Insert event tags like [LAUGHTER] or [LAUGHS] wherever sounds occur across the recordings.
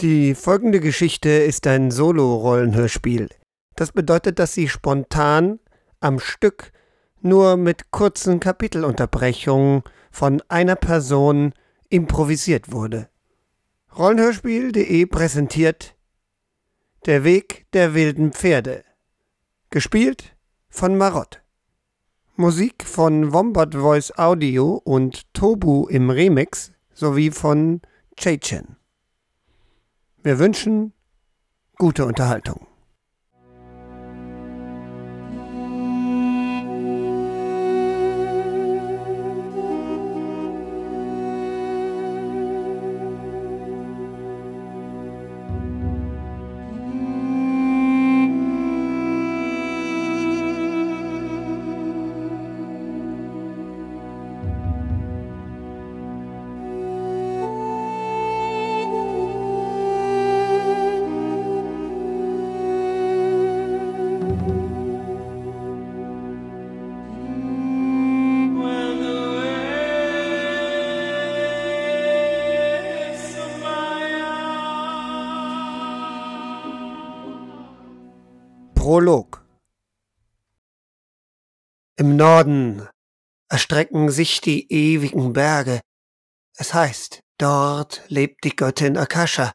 Die folgende Geschichte ist ein Solo-Rollenhörspiel. Das bedeutet, dass sie spontan am Stück nur mit kurzen Kapitelunterbrechungen von einer Person improvisiert wurde. Rollenhörspiel.de präsentiert Der Weg der wilden Pferde. Gespielt von Marott. Musik von Wombat Voice Audio und Tobu im Remix sowie von Chechen. Wir wünschen gute Unterhaltung. Prolog Im Norden erstrecken sich die ewigen Berge. Es heißt, dort lebt die Göttin Akasha.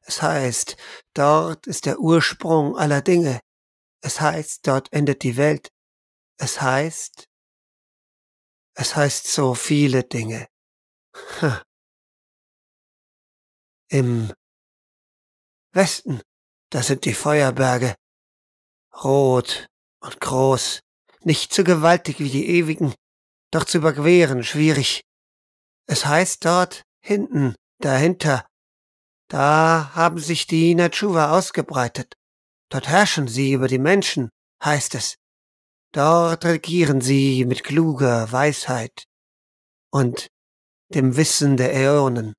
Es heißt, dort ist der Ursprung aller Dinge. Es heißt, dort endet die Welt. Es heißt, es heißt so viele Dinge. Im Westen, das sind die Feuerberge rot und groß, nicht so gewaltig wie die ewigen, doch zu überqueren schwierig. Es heißt dort hinten, dahinter, da haben sich die Nachuva ausgebreitet. Dort herrschen sie über die Menschen, heißt es. Dort regieren sie mit kluger Weisheit und dem Wissen der Äonen.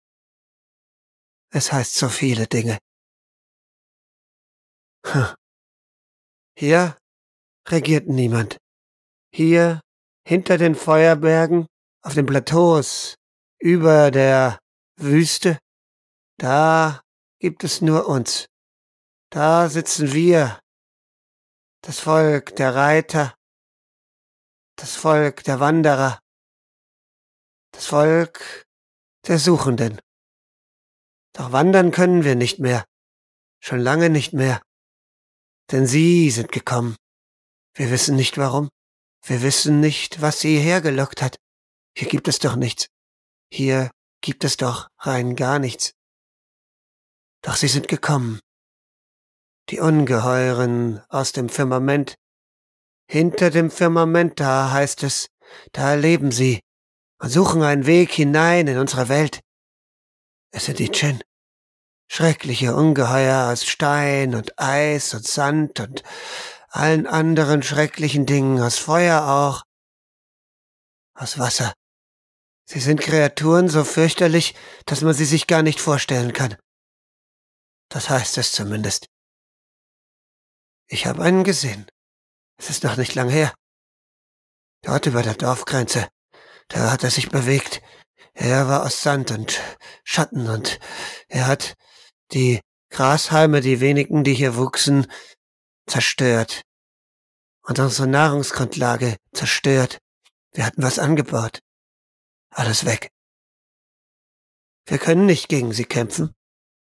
Es heißt so viele Dinge. Hm. Hier regiert niemand. Hier, hinter den Feuerbergen, auf den Plateaus, über der Wüste, da gibt es nur uns. Da sitzen wir, das Volk der Reiter, das Volk der Wanderer, das Volk der Suchenden. Doch wandern können wir nicht mehr, schon lange nicht mehr. Denn sie sind gekommen. Wir wissen nicht warum. Wir wissen nicht, was sie hergelockt hat. Hier gibt es doch nichts. Hier gibt es doch rein gar nichts. Doch sie sind gekommen. Die Ungeheuren aus dem Firmament. Hinter dem Firmament da heißt es, da leben sie und suchen einen Weg hinein in unsere Welt. Es sind die Chin. Schreckliche Ungeheuer aus Stein und Eis und Sand und allen anderen schrecklichen Dingen, aus Feuer auch, aus Wasser. Sie sind Kreaturen so fürchterlich, dass man sie sich gar nicht vorstellen kann. Das heißt es zumindest. Ich habe einen gesehen. Es ist noch nicht lang her. Dort über der Dorfgrenze. Da hat er sich bewegt. Er war aus Sand und Schatten und er hat die Grashalme, die wenigen, die hier wuchsen, zerstört. Und unsere Nahrungsgrundlage zerstört. Wir hatten was angebaut. Alles weg. Wir können nicht gegen sie kämpfen.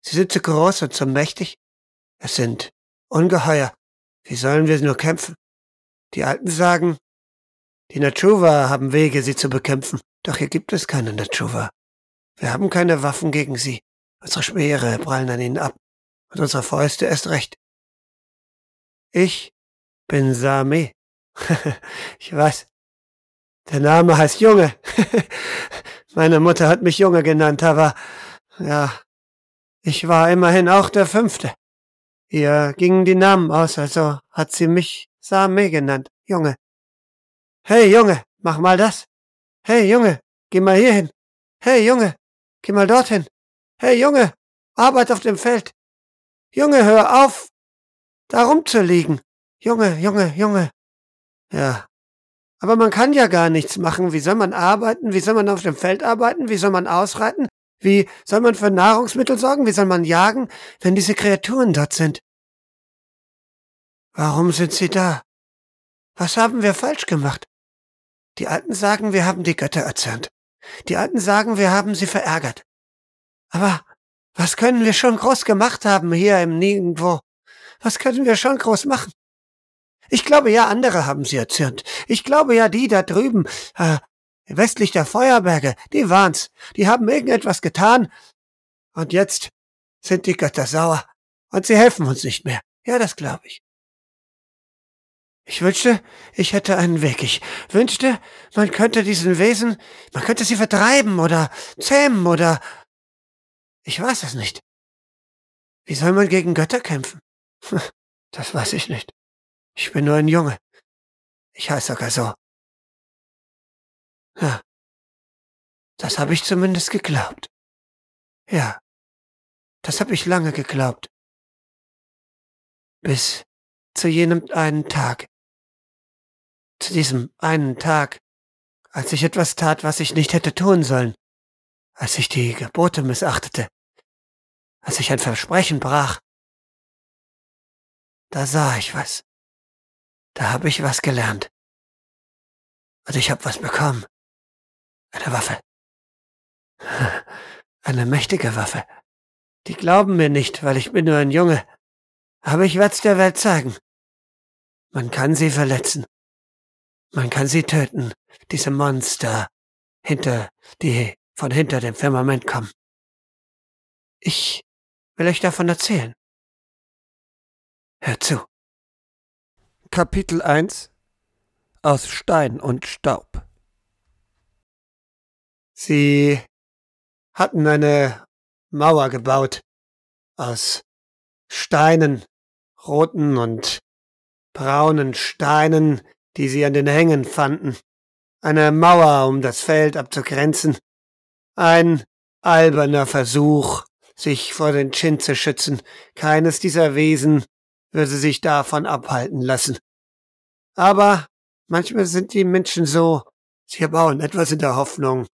Sie sind zu groß und zu mächtig. Es sind Ungeheuer. Wie sollen wir nur kämpfen? Die Alten sagen, die Nachuva haben Wege, sie zu bekämpfen. Doch hier gibt es keine Nachuva. Wir haben keine Waffen gegen sie. Unsere Speere prallen an ihnen ab und unsere Fäuste erst recht. Ich bin Same. [LAUGHS] ich weiß. Der Name heißt Junge. [LAUGHS] Meine Mutter hat mich Junge genannt, aber ja, ich war immerhin auch der Fünfte. Ihr gingen die Namen aus, also hat sie mich Same genannt, Junge. Hey Junge, mach mal das. Hey Junge, geh mal hierhin. Hey Junge, geh mal dorthin. Hey Junge, Arbeit auf dem Feld. Junge, hör auf, da rumzuliegen. Junge, Junge, Junge. Ja. Aber man kann ja gar nichts machen. Wie soll man arbeiten? Wie soll man auf dem Feld arbeiten? Wie soll man ausreiten? Wie soll man für Nahrungsmittel sorgen? Wie soll man jagen, wenn diese Kreaturen dort sind? Warum sind sie da? Was haben wir falsch gemacht? Die Alten sagen, wir haben die Götter erzürnt. Die Alten sagen, wir haben sie verärgert. Aber was können wir schon groß gemacht haben hier im Nirgendwo? Was können wir schon groß machen? Ich glaube ja, andere haben sie erzürnt. Ich glaube ja, die da drüben, äh, westlich der Feuerberge, die waren's. Die haben irgendetwas getan. Und jetzt sind die Götter sauer. Und sie helfen uns nicht mehr. Ja, das glaube ich. Ich wünschte, ich hätte einen Weg. Ich wünschte, man könnte diesen Wesen, man könnte sie vertreiben oder zähmen oder... Ich weiß es nicht. Wie soll man gegen Götter kämpfen? [LAUGHS] Das weiß ich nicht. Ich bin nur ein Junge. Ich heiße sogar so. Ja. Das habe ich zumindest geglaubt. Ja. Das habe ich lange geglaubt. Bis zu jenem einen Tag. Zu diesem einen Tag, als ich etwas tat, was ich nicht hätte tun sollen. Als ich die Gebote missachtete. Als ich ein Versprechen brach. Da sah ich was. Da habe ich was gelernt. Und ich habe was bekommen. Eine Waffe. [LAUGHS] Eine mächtige Waffe. Die glauben mir nicht, weil ich bin nur ein Junge. Aber ich werd's der Welt zeigen. Man kann sie verletzen. Man kann sie töten, diese Monster, hinter, die von hinter dem Firmament kommen. Ich will euch davon erzählen. Hört zu. Kapitel 1 Aus Stein und Staub Sie hatten eine Mauer gebaut aus Steinen, roten und braunen Steinen, die sie an den Hängen fanden. Eine Mauer, um das Feld abzugrenzen. Ein alberner Versuch, sich vor den Chin zu schützen. Keines dieser Wesen würde sich davon abhalten lassen. Aber manchmal sind die Menschen so, sie bauen etwas in der Hoffnung,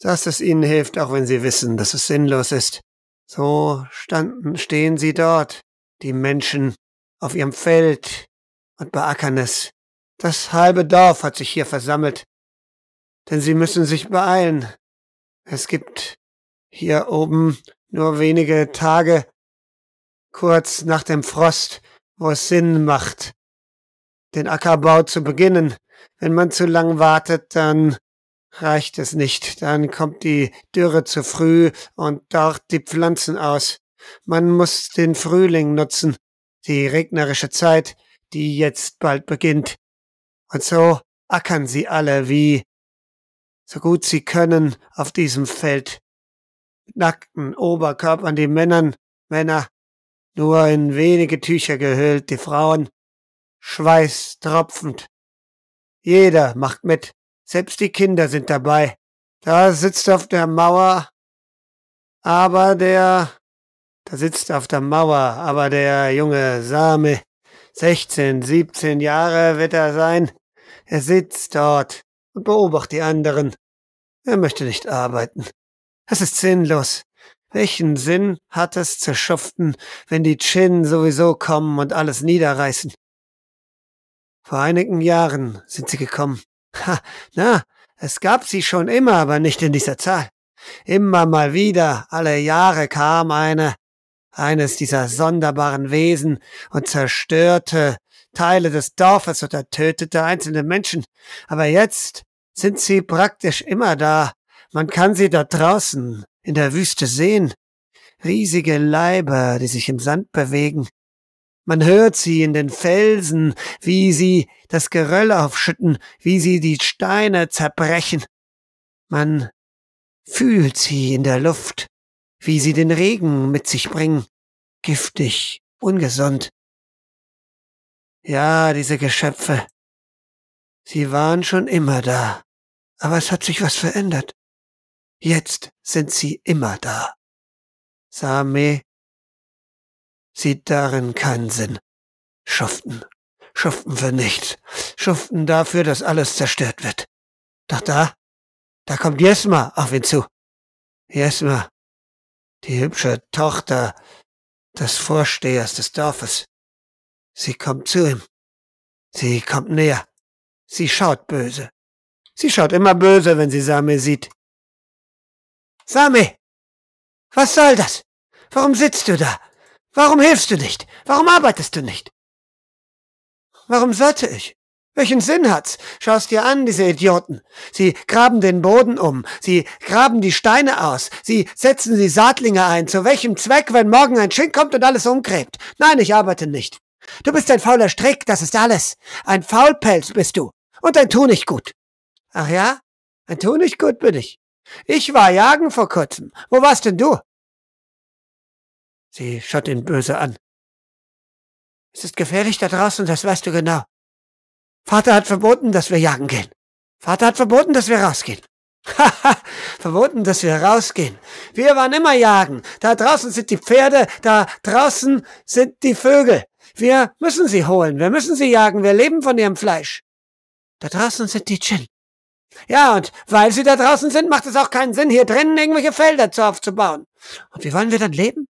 dass es ihnen hilft, auch wenn sie wissen, dass es sinnlos ist. So standen, stehen sie dort, die Menschen, auf ihrem Feld und beackern es. Das halbe Dorf hat sich hier versammelt, denn sie müssen sich beeilen. Es gibt hier oben nur wenige Tage, kurz nach dem Frost, wo es Sinn macht, den Ackerbau zu beginnen. Wenn man zu lang wartet, dann reicht es nicht. Dann kommt die Dürre zu früh und dort die Pflanzen aus. Man muss den Frühling nutzen, die regnerische Zeit, die jetzt bald beginnt. Und so ackern sie alle wie so gut sie können auf diesem Feld. Nackten Oberkörpern die Männern, Männer nur in wenige Tücher gehüllt, die Frauen, Schweiß tropfend. Jeder macht mit, selbst die Kinder sind dabei. Da sitzt auf der Mauer, aber der, da sitzt auf der Mauer, aber der junge Same, 16, 17 Jahre wird er sein, er sitzt dort und beobachtet die anderen. Er möchte nicht arbeiten. Es ist sinnlos. Welchen Sinn hat es zu schuften, wenn die Chin sowieso kommen und alles niederreißen? Vor einigen Jahren sind sie gekommen. Ha, na, es gab sie schon immer, aber nicht in dieser Zahl. Immer mal wieder, alle Jahre kam eine, eines dieser sonderbaren Wesen und zerstörte Teile des Dorfes oder tötete einzelne Menschen. Aber jetzt sind sie praktisch immer da. Man kann sie dort draußen in der Wüste sehen. Riesige Leiber, die sich im Sand bewegen. Man hört sie in den Felsen, wie sie das Geröll aufschütten, wie sie die Steine zerbrechen. Man fühlt sie in der Luft, wie sie den Regen mit sich bringen. Giftig, ungesund. Ja, diese Geschöpfe. Sie waren schon immer da. Aber es hat sich was verändert. Jetzt sind sie immer da. Same sieht darin keinen Sinn. Schuften. Schuften für nichts. Schuften dafür, dass alles zerstört wird. Doch da, da kommt Jesma auf ihn zu. Jesma, die hübsche Tochter des Vorstehers des Dorfes. Sie kommt zu ihm. Sie kommt näher. Sie schaut böse. Sie schaut immer böse, wenn sie Same sieht. Same! Was soll das? Warum sitzt du da? Warum hilfst du nicht? Warum arbeitest du nicht? Warum sollte ich? Welchen Sinn hat's? Schau's dir an, diese Idioten. Sie graben den Boden um. Sie graben die Steine aus. Sie setzen die Saatlinge ein. Zu welchem Zweck, wenn morgen ein Schink kommt und alles umgräbt? Nein, ich arbeite nicht. Du bist ein fauler Strick, das ist alles. Ein Faulpelz bist du. Und ein Tu nicht gut. Ach ja? Ein Tu nicht gut bin ich. Ich war jagen vor kurzem. Wo warst denn du? Sie schaut ihn böse an. Es ist gefährlich da draußen, das weißt du genau. Vater hat verboten, dass wir jagen gehen. Vater hat verboten, dass wir rausgehen. [LAUGHS] Haha, verboten, dass wir rausgehen. Wir waren immer jagen. Da draußen sind die Pferde, da draußen sind die Vögel. Wir müssen sie holen, wir müssen sie jagen, wir leben von ihrem Fleisch. Da draußen sind die Djinn. Ja, und weil sie da draußen sind, macht es auch keinen Sinn, hier drinnen irgendwelche Felder zu aufzubauen. Und wie wollen wir dann leben?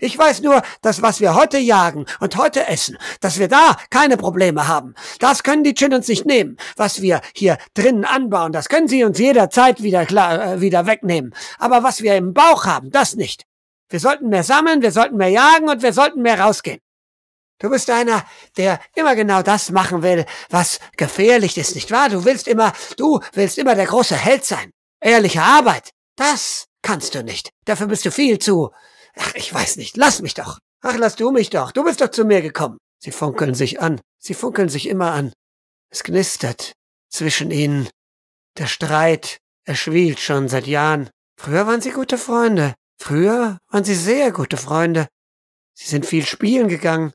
Ich weiß nur, dass was wir heute jagen und heute essen, dass wir da keine Probleme haben. Das können die Chin uns nicht nehmen. Was wir hier drinnen anbauen, das können sie uns jederzeit wieder, klar, äh, wieder wegnehmen. Aber was wir im Bauch haben, das nicht. Wir sollten mehr sammeln, wir sollten mehr jagen und wir sollten mehr rausgehen. Du bist einer, der immer genau das machen will, was gefährlich ist, nicht wahr? Du willst immer, du willst immer der große Held sein. Ehrliche Arbeit, das kannst du nicht. Dafür bist du viel zu, ach, ich weiß nicht, lass mich doch. Ach, lass du mich doch. Du bist doch zu mir gekommen. Sie funkeln sich an. Sie funkeln sich immer an. Es knistert zwischen ihnen. Der Streit, er schwielt schon seit Jahren. Früher waren sie gute Freunde. Früher waren sie sehr gute Freunde. Sie sind viel spielen gegangen.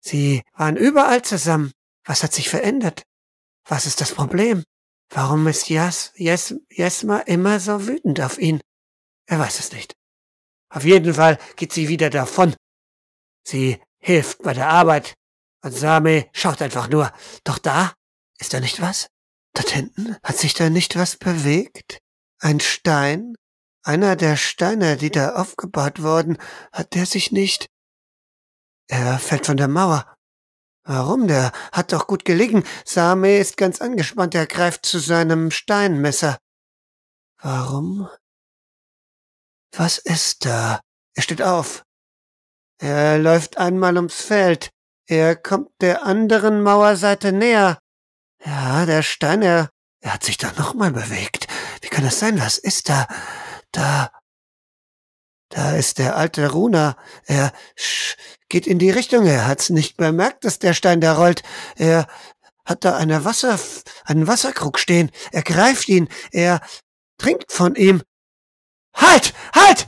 Sie waren überall zusammen. Was hat sich verändert? Was ist das Problem? Warum ist Jas, Jes, Jesma immer so wütend auf ihn? Er weiß es nicht. Auf jeden Fall geht sie wieder davon. Sie hilft bei der Arbeit. Und Same schaut einfach nur. Doch da ist da nicht was? Dort hinten hat sich da nicht was bewegt? Ein Stein? Einer der Steine, die da aufgebaut wurden, hat der sich nicht er fällt von der Mauer. Warum? Der hat doch gut gelegen. Same ist ganz angespannt. Er greift zu seinem Steinmesser. Warum? Was ist da? Er steht auf. Er läuft einmal ums Feld. Er kommt der anderen Mauerseite näher. Ja, der Stein, er, er hat sich da nochmal bewegt. Wie kann das sein? Was ist da? Da. Da ist der alte Runa. Er sch, geht in die Richtung. Er hat's nicht bemerkt, dass der Stein da rollt. Er hat da eine Wasser, einen Wasserkrug stehen. Er greift ihn. Er trinkt von ihm. Halt! Halt!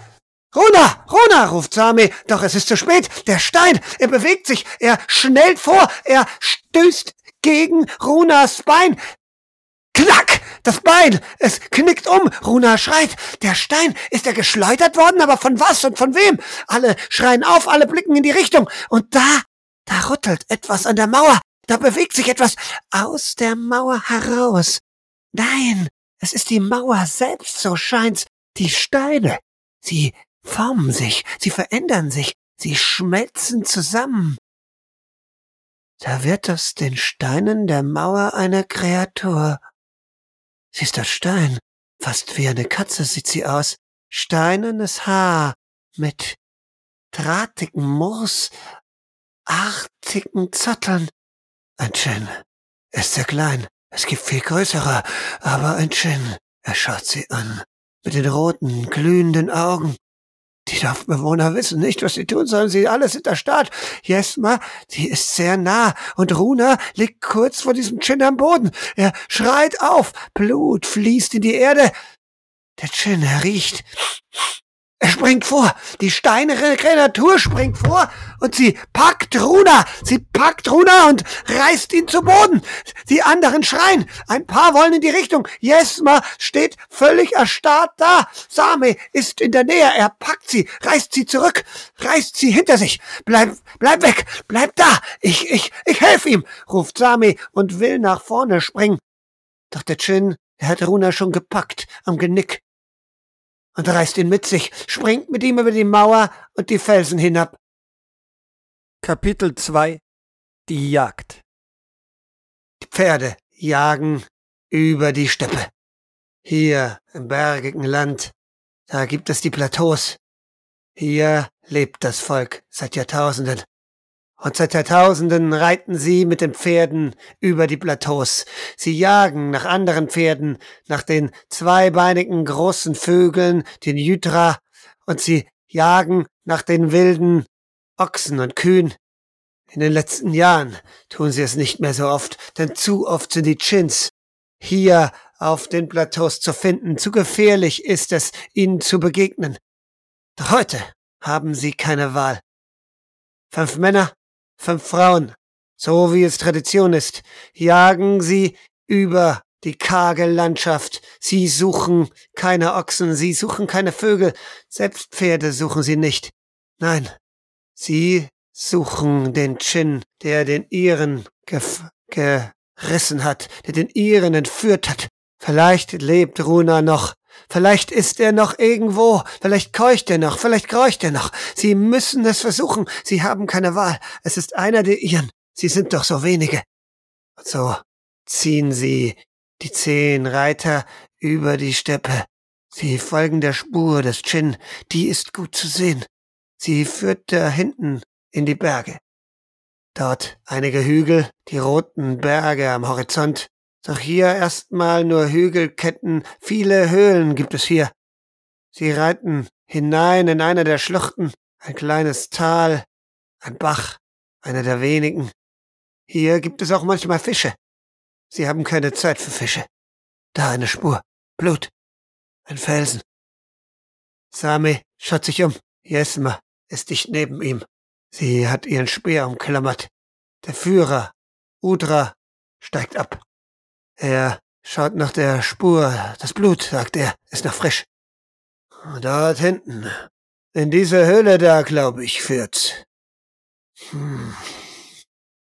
Runa! Runa! ruft Sami. Doch es ist zu spät. Der Stein, er bewegt sich. Er schnellt vor. Er stößt gegen Runas Bein. Knack! Das Bein! Es knickt um! Runa schreit! Der Stein! Ist er geschleudert worden? Aber von was und von wem? Alle schreien auf, alle blicken in die Richtung. Und da, da rüttelt etwas an der Mauer. Da bewegt sich etwas aus der Mauer heraus. Nein, es ist die Mauer selbst, so scheint's. Die Steine. Sie formen sich, sie verändern sich, sie schmelzen zusammen. Da wird aus den Steinen der Mauer eine Kreatur. Sie ist aus Stein. Fast wie eine Katze sieht sie aus. Steinernes Haar mit drahtigem Moos, artigen Zotteln. Ein Chin. Ist sehr klein. Es gibt viel größere, aber ein Chin. Er schaut sie an. Mit den roten, glühenden Augen. Die Dorfbewohner wissen nicht, was sie tun sollen. Sie alle sind erstarrt. Jesma, sie ist sehr nah. Und Runa liegt kurz vor diesem Chin am Boden. Er schreit auf. Blut fließt in die Erde. Der Chin, riecht. Er springt vor. Die steinere Kreatur springt vor und sie packt Runa. Sie packt Runa und reißt ihn zu Boden. Die anderen schreien. Ein paar wollen in die Richtung. Jesma steht völlig erstarrt da. Same ist in der Nähe. Er packt sie, reißt sie zurück, reißt sie hinter sich. Bleib, bleib weg, bleib da. Ich, ich, ich helfe ihm, ruft Same und will nach vorne springen. Doch der Chin, er hat Runa schon gepackt am Genick. Und reißt ihn mit sich, springt mit ihm über die Mauer und die Felsen hinab. Kapitel 2 Die Jagd Die Pferde jagen über die Steppe. Hier im bergigen Land, da gibt es die Plateaus. Hier lebt das Volk seit Jahrtausenden. Und seit Jahrtausenden reiten sie mit den Pferden über die Plateaus. Sie jagen nach anderen Pferden, nach den zweibeinigen großen Vögeln, den Jytra, und sie jagen nach den wilden Ochsen und Kühen. In den letzten Jahren tun sie es nicht mehr so oft, denn zu oft sind die Chins hier auf den Plateaus zu finden. Zu gefährlich ist es, ihnen zu begegnen. Doch heute haben sie keine Wahl. Fünf Männer fünf Frauen, so wie es Tradition ist, jagen sie über die karge Landschaft. Sie suchen keine Ochsen, sie suchen keine Vögel, selbst Pferde suchen sie nicht. Nein, sie suchen den Chin, der den ihren gerissen hat, der den ihren entführt hat. Vielleicht lebt Runa noch, Vielleicht ist er noch irgendwo, vielleicht keucht er noch, vielleicht kreucht er noch. Sie müssen es versuchen, Sie haben keine Wahl. Es ist einer der Ihren. Sie sind doch so wenige. Und so ziehen Sie die zehn Reiter über die Steppe. Sie folgen der Spur des Chin, die ist gut zu sehen. Sie führt da hinten in die Berge. Dort einige Hügel, die roten Berge am Horizont, doch hier erstmal nur Hügelketten, viele Höhlen gibt es hier. Sie reiten hinein in eine der Schluchten, ein kleines Tal, ein Bach, einer der wenigen. Hier gibt es auch manchmal Fische. Sie haben keine Zeit für Fische. Da eine Spur, Blut, ein Felsen. Sami schaut sich um. Jesma ist dicht neben ihm. Sie hat ihren Speer umklammert. Der Führer, Udra, steigt ab. Er schaut nach der Spur. Das Blut, sagt er, ist noch frisch. Dort hinten. In diese Höhle da, glaube ich, führt's. Hm.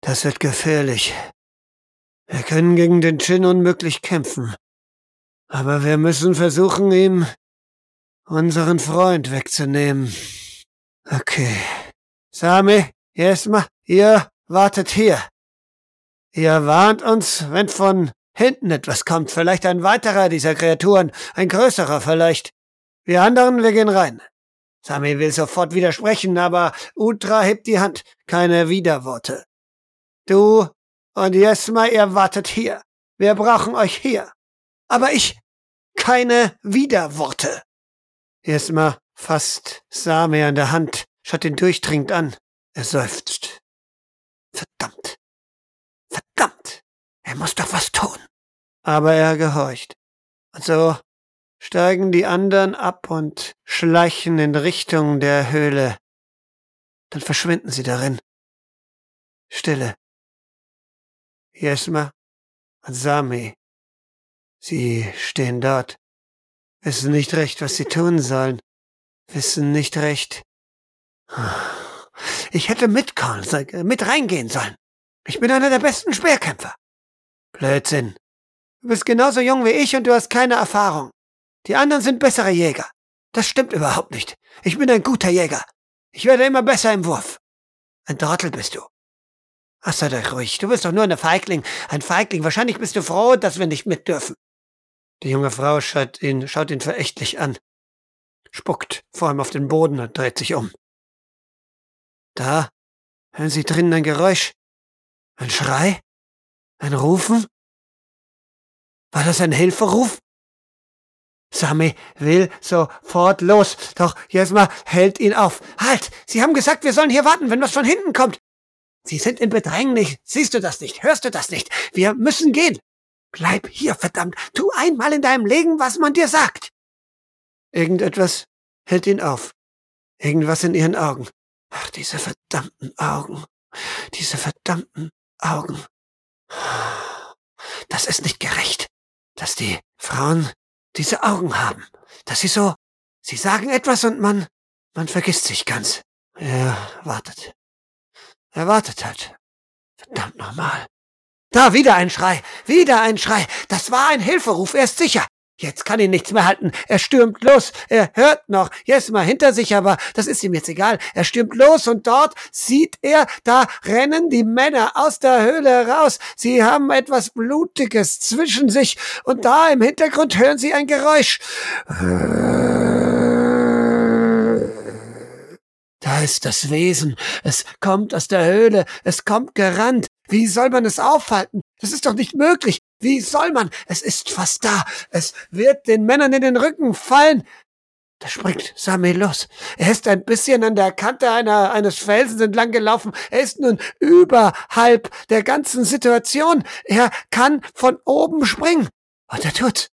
Das wird gefährlich. Wir können gegen den Chin unmöglich kämpfen. Aber wir müssen versuchen, ihm unseren Freund wegzunehmen. Okay. Sami, Jesma, ihr wartet hier. Ihr warnt uns, wenn von Hinten etwas kommt, vielleicht ein weiterer dieser Kreaturen, ein größerer vielleicht. Wir anderen, wir gehen rein. Sami will sofort widersprechen, aber Utra hebt die Hand. Keine Widerworte. Du und Jesma, ihr wartet hier. Wir brauchen euch hier. Aber ich, keine Widerworte. Jesma fasst Sami an der Hand, schaut ihn durchdringend an. Er seufzt. Verdammt. Er muss doch was tun. Aber er gehorcht. Und so steigen die anderen ab und schleichen in Richtung der Höhle. Dann verschwinden sie darin. Stille. Jesma und Sami. Sie stehen dort, wissen nicht recht, was sie tun sollen, wissen nicht recht. Ich hätte mitkommen, mit reingehen sollen. Ich bin einer der besten Speerkämpfer. Blödsinn. Du bist genauso jung wie ich und du hast keine Erfahrung. Die anderen sind bessere Jäger. Das stimmt überhaupt nicht. Ich bin ein guter Jäger. Ich werde immer besser im Wurf. Ein Trottel bist du. Ach, sei doch ruhig. Du bist doch nur eine Feigling. Ein Feigling. Wahrscheinlich bist du froh, dass wir nicht mit dürfen. Die junge Frau schaut ihn, schaut ihn verächtlich an, spuckt vor ihm auf den Boden und dreht sich um. Da hören Sie drinnen ein Geräusch. Ein Schrei? Ein Rufen? War das ein Hilferuf? Sami will sofort los, doch Jesma hält ihn auf. Halt! Sie haben gesagt, wir sollen hier warten, wenn was von hinten kommt. Sie sind in Bedrängnis. Siehst du das nicht? Hörst du das nicht? Wir müssen gehen. Bleib hier, verdammt. Tu einmal in deinem Leben, was man dir sagt. Irgendetwas hält ihn auf. Irgendwas in ihren Augen. Ach, diese verdammten Augen. Diese verdammten Augen. Das ist nicht gerecht, dass die Frauen diese Augen haben. Dass sie so, sie sagen etwas und man, man vergisst sich ganz. Er wartet. Er wartet halt. Verdammt nochmal. Da wieder ein Schrei, wieder ein Schrei. Das war ein Hilferuf, er ist sicher. Jetzt kann ihn nichts mehr halten. Er stürmt los. Er hört noch. Jesma hinter sich, aber das ist ihm jetzt egal. Er stürmt los und dort sieht er, da rennen die Männer aus der Höhle raus. Sie haben etwas Blutiges zwischen sich und da im Hintergrund hören sie ein Geräusch. Da ist das Wesen. Es kommt aus der Höhle. Es kommt gerannt. Wie soll man es aufhalten? Das ist doch nicht möglich. Wie soll man? Es ist fast da. Es wird den Männern in den Rücken fallen. Da springt Sami los. Er ist ein bisschen an der Kante einer, eines Felsens entlang gelaufen. Er ist nun überhalb der ganzen Situation. Er kann von oben springen. Und er tut's.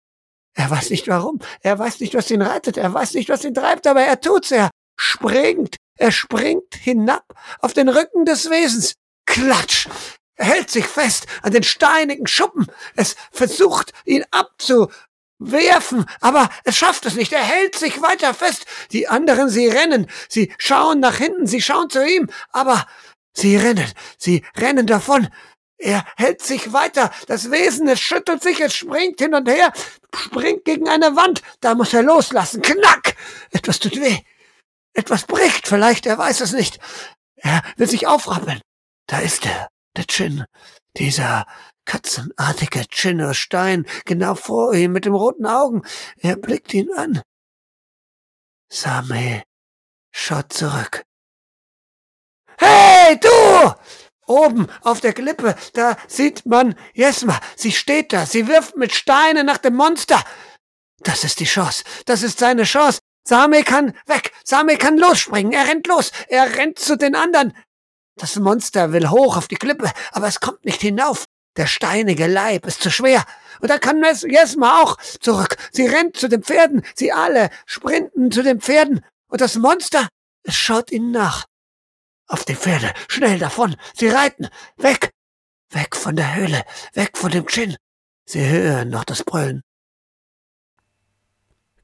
Er weiß nicht warum. Er weiß nicht, was ihn reitet. Er weiß nicht, was ihn treibt, aber er tut's. Er springt. Er springt hinab auf den Rücken des Wesens. Klatsch! Er hält sich fest an den steinigen Schuppen. Es versucht, ihn abzuwerfen, aber es schafft es nicht. Er hält sich weiter fest. Die anderen, sie rennen. Sie schauen nach hinten, sie schauen zu ihm, aber sie rennen. Sie rennen davon. Er hält sich weiter. Das Wesen, es schüttelt sich, es springt hin und her, springt gegen eine Wand. Da muss er loslassen. Knack! Etwas tut weh. Etwas bricht vielleicht, er weiß es nicht. Er will sich aufrappeln. Da ist er der Chin, dieser katzenartige Chin aus Stein, genau vor ihm mit den roten Augen. Er blickt ihn an. Same schaut zurück. Hey, du! Oben auf der Klippe, da sieht man Jesma. Sie steht da, sie wirft mit Steinen nach dem Monster. Das ist die Chance, das ist seine Chance. Same kann weg, Same kann losspringen, er rennt los, er rennt zu den anderen. Das Monster will hoch auf die Klippe, aber es kommt nicht hinauf. Der steinige Leib ist zu schwer. Und da kann Jesma auch zurück. Sie rennt zu den Pferden. Sie alle sprinten zu den Pferden. Und das Monster, es schaut ihnen nach. Auf die Pferde, schnell davon. Sie reiten. Weg. Weg von der Höhle. Weg von dem Chin. Sie hören noch das Brüllen.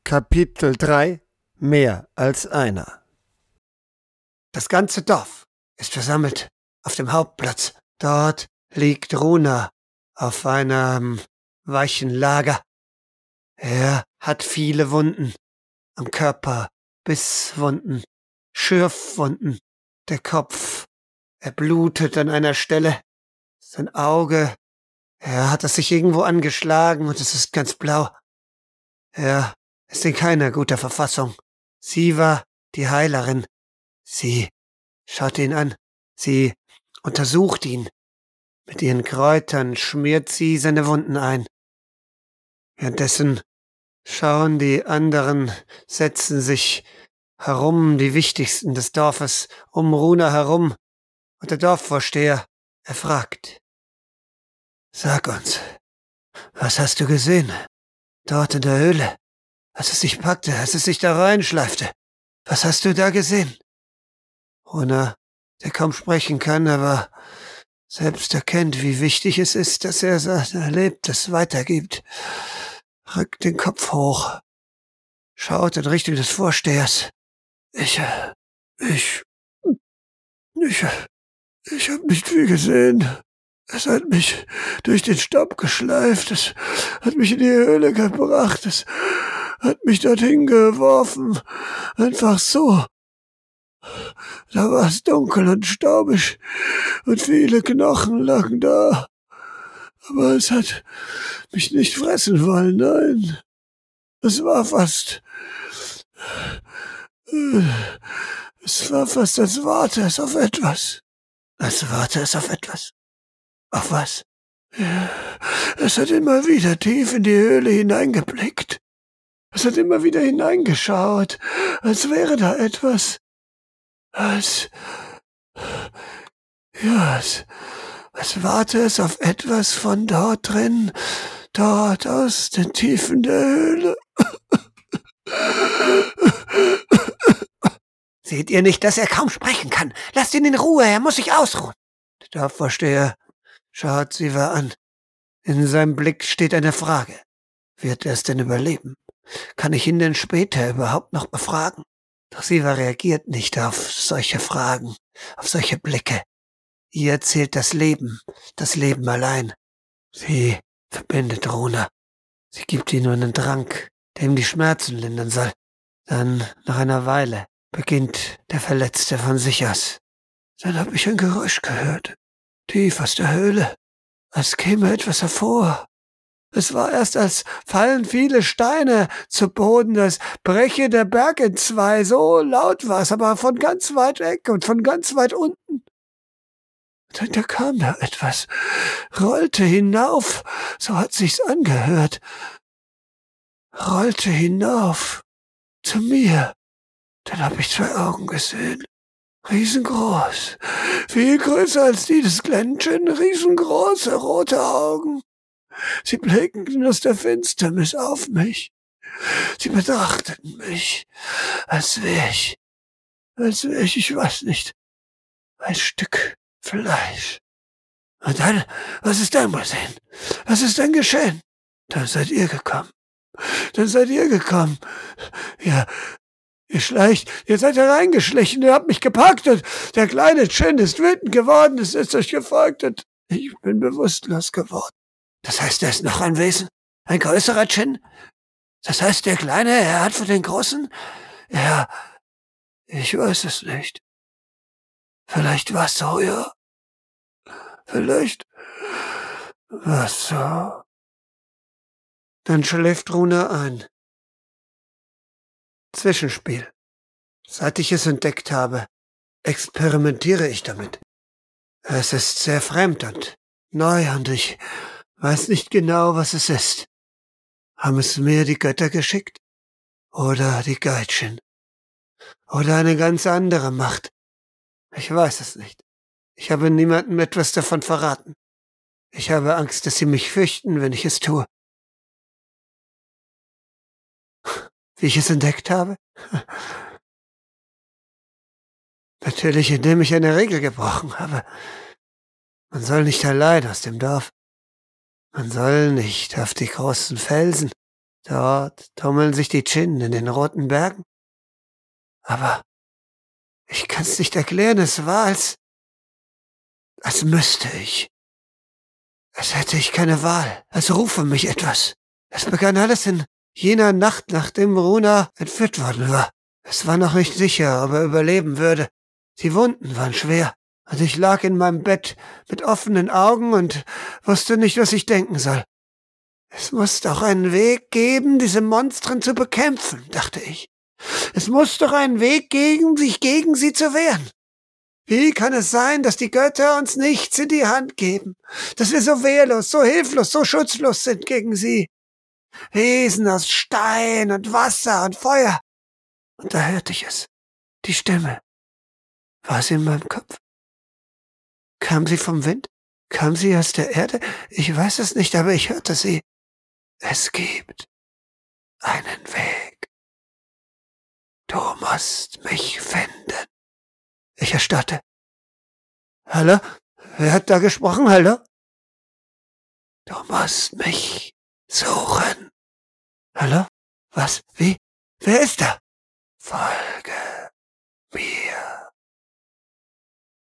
Kapitel 3 Mehr als einer Das ganze Dorf ist versammelt auf dem Hauptplatz. Dort liegt Runa auf einem weichen Lager. Er hat viele Wunden am Körper, Bisswunden, Schürfwunden, der Kopf, er blutet an einer Stelle, sein Auge, er hat es sich irgendwo angeschlagen und es ist ganz blau. Er ist in keiner guter Verfassung. Sie war die Heilerin. Sie schaut ihn an. Sie untersucht ihn. Mit ihren Kräutern schmiert sie seine Wunden ein. Währenddessen schauen die anderen, setzen sich herum, die wichtigsten des Dorfes, um Runa herum, und der Dorfvorsteher, er fragt. Sag uns, was hast du gesehen? Dort in der Höhle, als es sich packte, als es sich da reinschleifte. Was hast du da gesehen? Rona, der kaum sprechen kann, aber selbst erkennt, wie wichtig es ist, dass er sein Erlebtes weitergibt, rückt den Kopf hoch, schaut in Richtung des Vorstehers. Ich, ich, ich, ich hab nicht viel gesehen. Es hat mich durch den Staub geschleift, es hat mich in die Höhle gebracht, es hat mich dorthin geworfen, einfach so. Da war es dunkel und staubig und viele Knochen lagen da. Aber es hat mich nicht fressen wollen, nein. Es war fast. Es war fast, als warte es auf etwas. Als warte es auf etwas? Auf was? Es hat immer wieder tief in die Höhle hineingeblickt. Es hat immer wieder hineingeschaut, als wäre da etwas. Als, ja, als, als warte es auf etwas von dort drin, dort aus den Tiefen der Höhle. Seht ihr nicht, dass er kaum sprechen kann? Lasst ihn in Ruhe, er muss sich ausruhen. Der Dorfvorsteher schaut sie an. In seinem Blick steht eine Frage. Wird er es denn überleben? Kann ich ihn denn später überhaupt noch befragen? Doch Siva reagiert nicht auf solche Fragen, auf solche Blicke. Ihr zählt das Leben, das Leben allein. Sie verbindet Runa. Sie gibt ihm nur einen Trank, der ihm die Schmerzen lindern soll. Dann, nach einer Weile, beginnt der Verletzte von sich aus. Dann hab ich ein Geräusch gehört, tief aus der Höhle, als käme etwas hervor. Es war erst, als fallen viele Steine zu Boden, als breche der Berg in zwei, so laut war es, aber von ganz weit weg und von ganz weit unten. Dann da kam da etwas, rollte hinauf, so hat sich's angehört, rollte hinauf zu mir. Dann hab ich zwei Augen gesehen. Riesengroß. Viel größer als die des Glänchen, riesengroße rote Augen. Sie blickten aus der Finsternis auf mich. Sie betrachteten mich, als wär ich, als wär ich, ich weiß nicht, ein Stück Fleisch. Und dann, was ist dann passiert? Was ist denn geschehen? Dann seid ihr gekommen. Dann seid ihr gekommen. Ja, ihr schleicht, ihr seid hereingeschlichen, ihr habt mich gepackt und der kleine Chin ist wütend geworden, es ist euch gefolgt und ich bin bewusstlos geworden. Das heißt, er ist noch ein Wesen? Ein größerer Chin? Das heißt, der Kleine, er hat für den Großen? Ja, ich weiß es nicht. Vielleicht war's so, ja. Vielleicht war's so. Dann schläft Runa ein. Zwischenspiel. Seit ich es entdeckt habe, experimentiere ich damit. Es ist sehr fremd und neu und ich weiß nicht genau, was es ist. Haben es mir die Götter geschickt? Oder die Geitchen? Oder eine ganz andere Macht? Ich weiß es nicht. Ich habe niemandem etwas davon verraten. Ich habe Angst, dass sie mich fürchten, wenn ich es tue. Wie ich es entdeckt habe? [LAUGHS] Natürlich, indem ich eine Regel gebrochen habe. Man soll nicht allein aus dem Dorf. Man soll nicht auf die großen Felsen. Dort tummeln sich die Djinn in den roten Bergen. Aber ich kann's nicht erklären, es war als, als müsste ich. Als hätte ich keine Wahl, als rufe mich etwas. Es begann alles in jener Nacht, nachdem Runa entführt worden war. Es war noch nicht sicher, ob er überleben würde. Die Wunden waren schwer. Und ich lag in meinem Bett mit offenen Augen und wusste nicht, was ich denken soll. Es muss doch einen Weg geben, diese Monstren zu bekämpfen, dachte ich. Es muss doch einen Weg geben, sich gegen sie zu wehren. Wie kann es sein, dass die Götter uns nichts in die Hand geben, dass wir so wehrlos, so hilflos, so schutzlos sind gegen sie? Wesen aus Stein und Wasser und Feuer. Und da hörte ich es, die Stimme. War sie in meinem Kopf? Kam sie vom Wind? Kam sie aus der Erde? Ich weiß es nicht, aber ich hörte sie. Es gibt einen Weg. Du musst mich finden. Ich erstarrte. Hallo? Wer hat da gesprochen? Hallo? Du musst mich suchen. Hallo? Was? Wie? Wer ist da? Folge mir.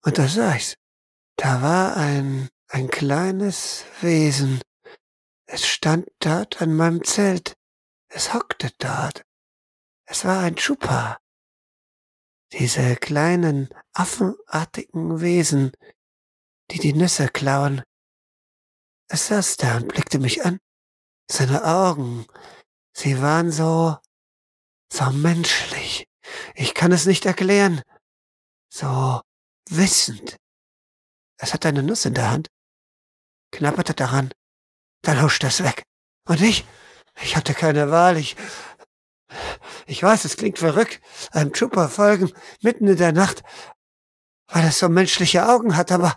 Und da sah ich's. Da war ein, ein kleines Wesen. Es stand dort an meinem Zelt. Es hockte dort. Es war ein Chupa. Diese kleinen, affenartigen Wesen, die die Nüsse klauen. Es saß da und blickte mich an. Seine Augen, sie waren so, so menschlich. Ich kann es nicht erklären. So wissend. Es hatte eine Nuss in der Hand, knapperte daran, dann huschte es weg. Und ich, ich hatte keine Wahl, ich, ich weiß, es klingt verrückt, einem Trooper folgen, mitten in der Nacht, weil es so menschliche Augen hat, aber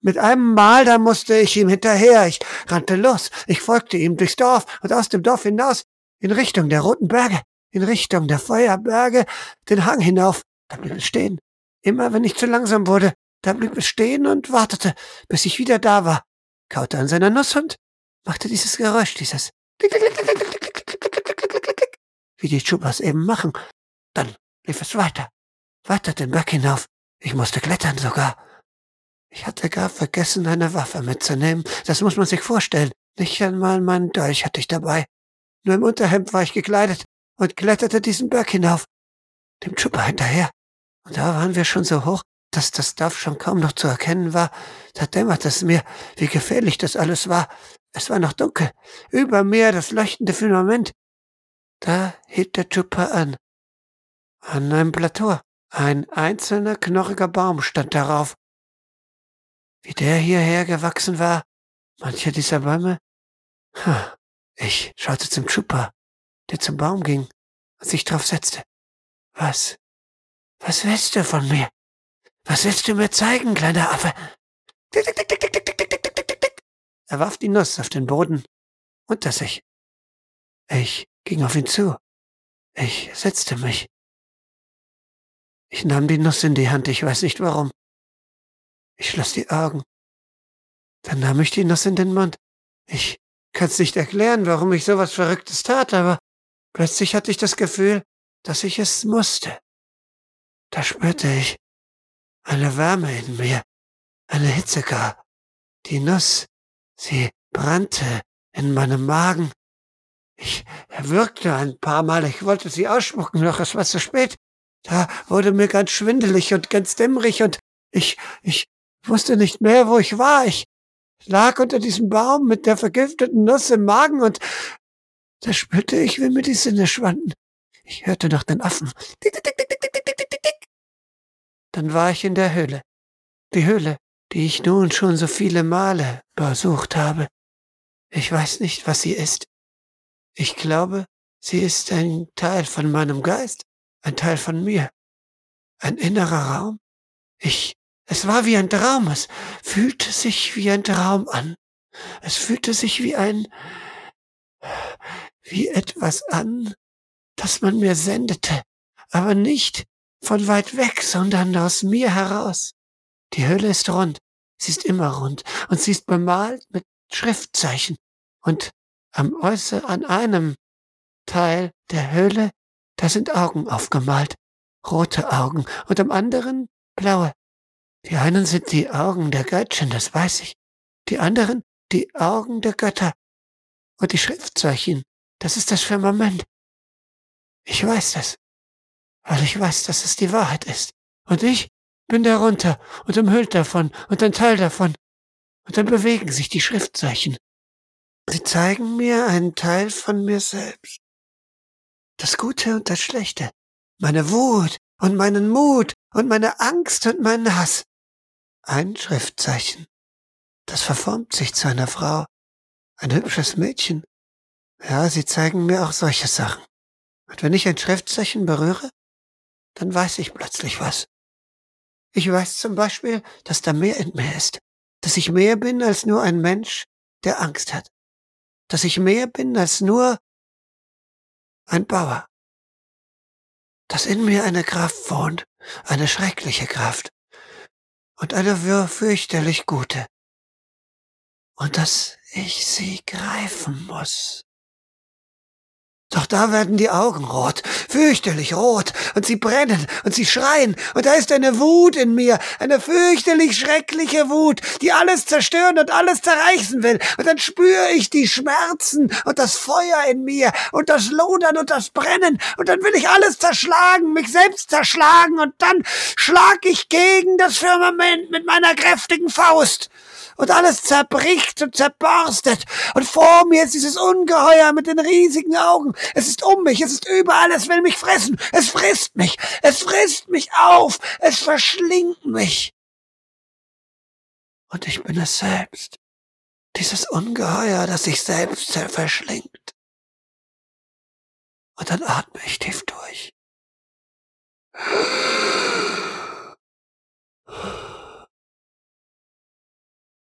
mit einem Mal, da musste ich ihm hinterher. Ich rannte los. Ich folgte ihm durchs Dorf und aus dem Dorf hinaus in Richtung der roten Berge, in Richtung der Feuerberge, den Hang hinauf. Da blieb es stehen. Immer wenn ich zu langsam wurde, da blieb es stehen und wartete, bis ich wieder da war, kaute an seiner Nuss und machte dieses Geräusch, dieses wie die Chupas eben machen. Dann lief es weiter, weiter den Berg hinauf. Ich musste klettern sogar. Ich hatte gar vergessen, eine Waffe mitzunehmen. Das muss man sich vorstellen. Nicht einmal meinen Dolch hatte ich dabei. Nur im Unterhemd war ich gekleidet und kletterte diesen Berg hinauf, dem Chupper hinterher. Und da waren wir schon so hoch, dass das Dorf schon kaum noch zu erkennen war. Da dämmerte es mir, wie gefährlich das alles war. Es war noch dunkel. Über mir das leuchtende Firmament. Da hielt der Chupper an. An einem Plateau. Ein einzelner knorriger Baum stand darauf. Wie der hierher gewachsen war, mancher dieser Bäume. Ich schaute zum Chupper, der zum Baum ging und sich drauf setzte. Was? Was willst du von mir? Was willst du mir zeigen, kleiner Affe? Er warf die Nuss auf den Boden unter sich. Ich ging auf ihn zu. Ich setzte mich. Ich nahm die Nuss in die Hand, ich weiß nicht warum. Ich schloss die Augen. Dann nahm ich die Nuss in den Mund. Ich kann's nicht erklären, warum ich sowas Verrücktes tat, aber plötzlich hatte ich das Gefühl, dass ich es musste. Da spürte ich eine Wärme in mir, eine Hitze gar. Die Nuss, sie brannte in meinem Magen. Ich würgte ein paar Mal, ich wollte sie ausspucken, doch es war zu spät. Da wurde mir ganz schwindelig und ganz dämmerig und ich, ich wusste nicht mehr, wo ich war. Ich lag unter diesem Baum mit der vergifteten Nuss im Magen und da spürte ich, wie mir die Sinne schwanden. Ich hörte nach den Affen. Dann war ich in der Höhle. Die Höhle, die ich nun schon so viele Male besucht habe. Ich weiß nicht, was sie ist. Ich glaube, sie ist ein Teil von meinem Geist ein Teil von mir, ein innerer Raum. Ich, es war wie ein Traum, es fühlte sich wie ein Traum an. Es fühlte sich wie ein, wie etwas an, das man mir sendete, aber nicht von weit weg, sondern aus mir heraus. Die Höhle ist rund, sie ist immer rund und sie ist bemalt mit Schriftzeichen und am Äußer an einem Teil der Höhle da sind Augen aufgemalt, rote Augen und am anderen blaue. Die einen sind die Augen der Göttchen, das weiß ich. Die anderen die Augen der Götter. Und die Schriftzeichen, das ist das Firmament. Ich weiß das, weil ich weiß, dass es die Wahrheit ist. Und ich bin darunter und umhüllt davon und ein Teil davon. Und dann bewegen sich die Schriftzeichen. Sie zeigen mir einen Teil von mir selbst das Gute und das Schlechte, meine Wut und meinen Mut und meine Angst und meinen Hass. Ein Schriftzeichen. Das verformt sich zu einer Frau. Ein hübsches Mädchen. Ja, sie zeigen mir auch solche Sachen. Und wenn ich ein Schriftzeichen berühre, dann weiß ich plötzlich was. Ich weiß zum Beispiel, dass da mehr in mir ist. Dass ich mehr bin als nur ein Mensch, der Angst hat. Dass ich mehr bin als nur ein Bauer. Dass in mir eine Kraft wohnt, eine schreckliche Kraft und eine fürchterlich gute. Und dass ich sie greifen muss. Doch da werden die Augen rot, fürchterlich rot, und sie brennen, und sie schreien, und da ist eine Wut in mir, eine fürchterlich schreckliche Wut, die alles zerstören und alles zerreißen will, und dann spüre ich die Schmerzen und das Feuer in mir, und das Lodern und das Brennen, und dann will ich alles zerschlagen, mich selbst zerschlagen, und dann schlag ich gegen das Firmament mit meiner kräftigen Faust und alles zerbricht und zerborstet. Und vor mir ist dieses Ungeheuer mit den riesigen Augen. Es ist um mich, es ist überall, es will mich fressen. Es frisst mich, es frisst mich auf, es verschlingt mich. Und ich bin es selbst. Dieses Ungeheuer, das sich selbst verschlingt. Und dann atme ich tief durch.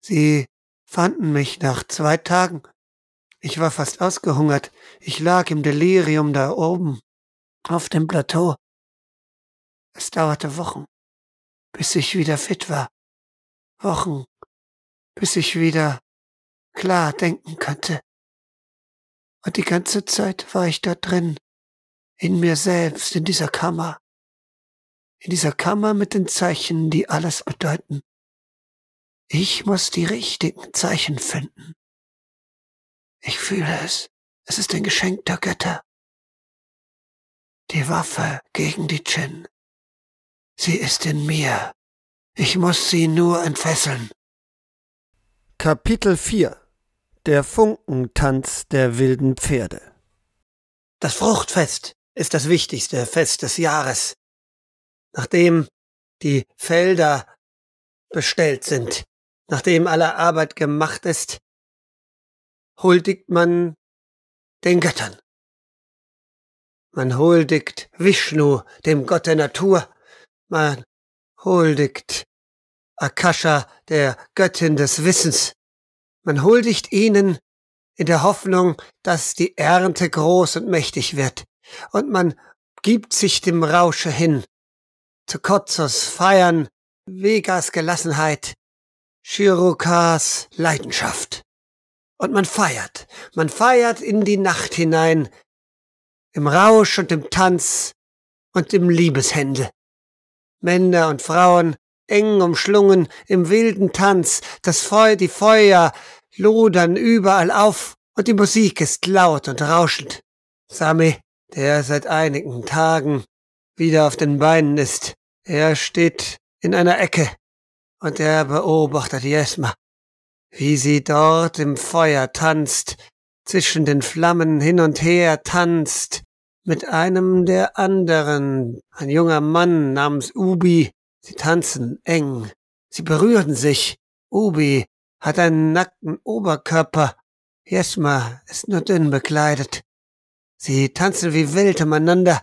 Sie fanden mich nach zwei Tagen. Ich war fast ausgehungert. Ich lag im Delirium da oben, auf dem Plateau. Es dauerte Wochen, bis ich wieder fit war. Wochen, bis ich wieder klar denken konnte. Und die ganze Zeit war ich dort drin, in mir selbst, in dieser Kammer. In dieser Kammer mit den Zeichen, die alles bedeuten. Ich muss die richtigen Zeichen finden. Ich fühle es. Es ist ein Geschenk der Götter. Die Waffe gegen die Djinn. Sie ist in mir. Ich muss sie nur entfesseln. Kapitel 4 Der Funkentanz der wilden Pferde Das Fruchtfest ist das wichtigste Fest des Jahres. Nachdem die Felder bestellt sind, nachdem alle Arbeit gemacht ist, huldigt man den Göttern. Man huldigt Vishnu, dem Gott der Natur. Man huldigt Akasha, der Göttin des Wissens. Man huldigt ihnen in der Hoffnung, dass die Ernte groß und mächtig wird. Und man gibt sich dem Rausche hin. Zu Kozos Feiern, Vegas Gelassenheit, Shirokas Leidenschaft. Und man feiert, man feiert in die Nacht hinein, im Rausch und im Tanz und im Liebeshändel. Männer und Frauen eng umschlungen im wilden Tanz, das Feu, die Feuer lodern überall auf und die Musik ist laut und rauschend. Sami, der seit einigen Tagen wieder auf den Beinen ist, er steht in einer Ecke und er beobachtet Jesma, wie sie dort im Feuer tanzt, zwischen den Flammen hin und her tanzt, mit einem der anderen, ein junger Mann namens Ubi. Sie tanzen eng, sie berühren sich. Ubi hat einen nackten Oberkörper, Jesma ist nur dünn bekleidet. Sie tanzen wie wild umeinander,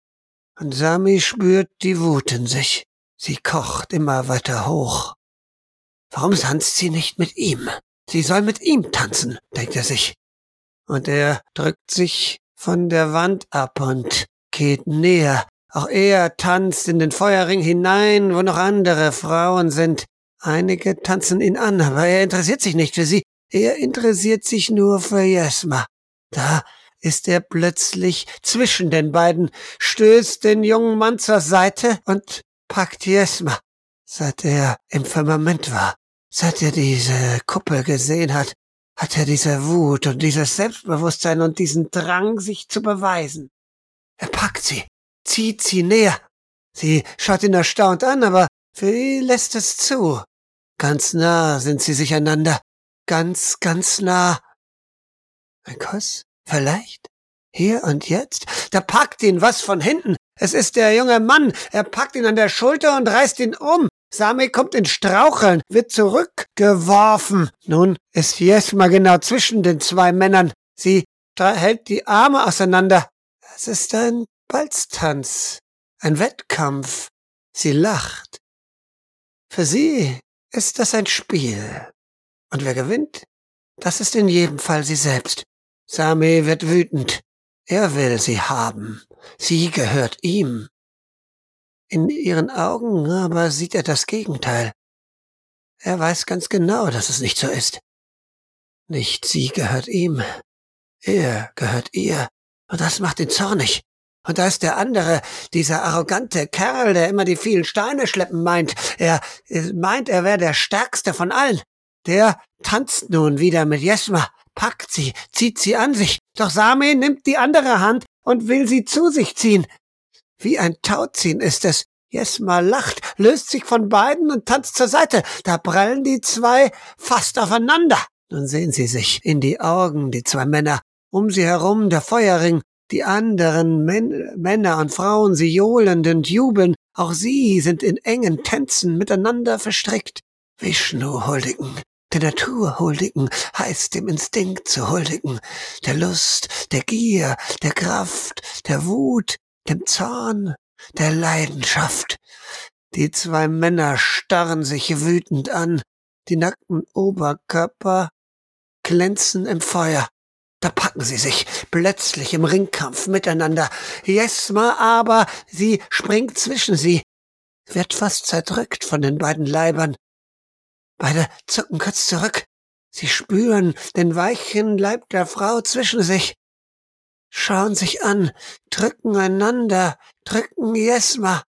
und Sami spürt die Wut in sich. Sie kocht immer weiter hoch. Warum tanzt sie nicht mit ihm? Sie soll mit ihm tanzen, denkt er sich und er drückt sich von der Wand ab und geht näher. Auch er tanzt in den Feuerring hinein, wo noch andere Frauen sind. Einige tanzen ihn an, aber er interessiert sich nicht für sie. Er interessiert sich nur für Jesma. Da ist er plötzlich zwischen den beiden, stößt den jungen Mann zur Seite und packt Jesma. Seit er im Firmament war, seit er diese Kuppel gesehen hat, hat er diese Wut und dieses Selbstbewusstsein und diesen Drang, sich zu beweisen. Er packt sie, zieht sie näher. Sie schaut ihn erstaunt an, aber ihn lässt es zu. Ganz nah sind sie sich einander. Ganz, ganz nah. Ein Kuss? Vielleicht? Hier und jetzt? Da packt ihn was von hinten. Es ist der junge Mann. Er packt ihn an der Schulter und reißt ihn um. Sami kommt in Straucheln, wird zurückgeworfen. Nun ist Jesma genau zwischen den zwei Männern. Sie hält die Arme auseinander. Es ist ein Balztanz, ein Wettkampf. Sie lacht. Für sie ist das ein Spiel. Und wer gewinnt? Das ist in jedem Fall sie selbst. Sami wird wütend. Er will sie haben. Sie gehört ihm. In ihren Augen aber sieht er das Gegenteil. Er weiß ganz genau, dass es nicht so ist. Nicht sie gehört ihm, er gehört ihr, und das macht ihn zornig. Und da ist der andere, dieser arrogante Kerl, der immer die vielen Steine schleppen meint. Er meint, er wäre der Stärkste von allen. Der tanzt nun wieder mit Jesma, packt sie, zieht sie an sich. Doch Sami nimmt die andere Hand und will sie zu sich ziehen. Wie ein Tauziehen ist es. Jesma lacht, löst sich von beiden und tanzt zur Seite. Da prallen die zwei fast aufeinander. Nun sehen sie sich in die Augen, die zwei Männer. Um sie herum der Feuerring. Die anderen Män Männer und Frauen, sie johlend und jubeln. Auch sie sind in engen Tänzen miteinander verstrickt. Vishnu huldigen. Der Natur huldigen heißt dem Instinkt zu huldigen, der Lust, der Gier, der Kraft, der Wut, dem Zorn, der Leidenschaft. Die zwei Männer starren sich wütend an, die nackten Oberkörper glänzen im Feuer. Da packen sie sich plötzlich im Ringkampf miteinander. Jesma aber, sie springt zwischen sie, wird fast zerdrückt von den beiden Leibern. Beide zucken kurz zurück. Sie spüren den weichen Leib der Frau zwischen sich schauen sich an, drücken einander, drücken Jesma.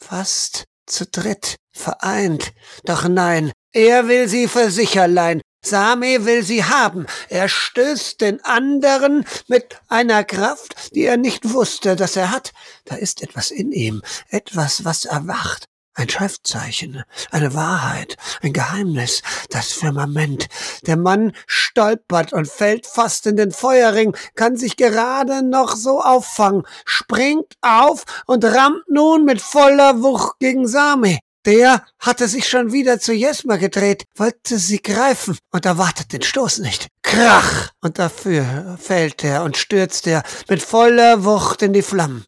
Fast zu dritt, vereint. Doch nein, er will sie für sich allein. Same will sie haben. Er stößt den anderen mit einer Kraft, die er nicht wusste, dass er hat. Da ist etwas in ihm, etwas, was erwacht. Ein Schriftzeichen, eine Wahrheit, ein Geheimnis, das Firmament. Der Mann stolpert und fällt fast in den Feuerring, kann sich gerade noch so auffangen, springt auf und rammt nun mit voller Wucht gegen Sami. Der hatte sich schon wieder zu Jesma gedreht, wollte sie greifen und erwartet den Stoß nicht. Krach! Und dafür fällt er und stürzt er mit voller Wucht in die Flammen.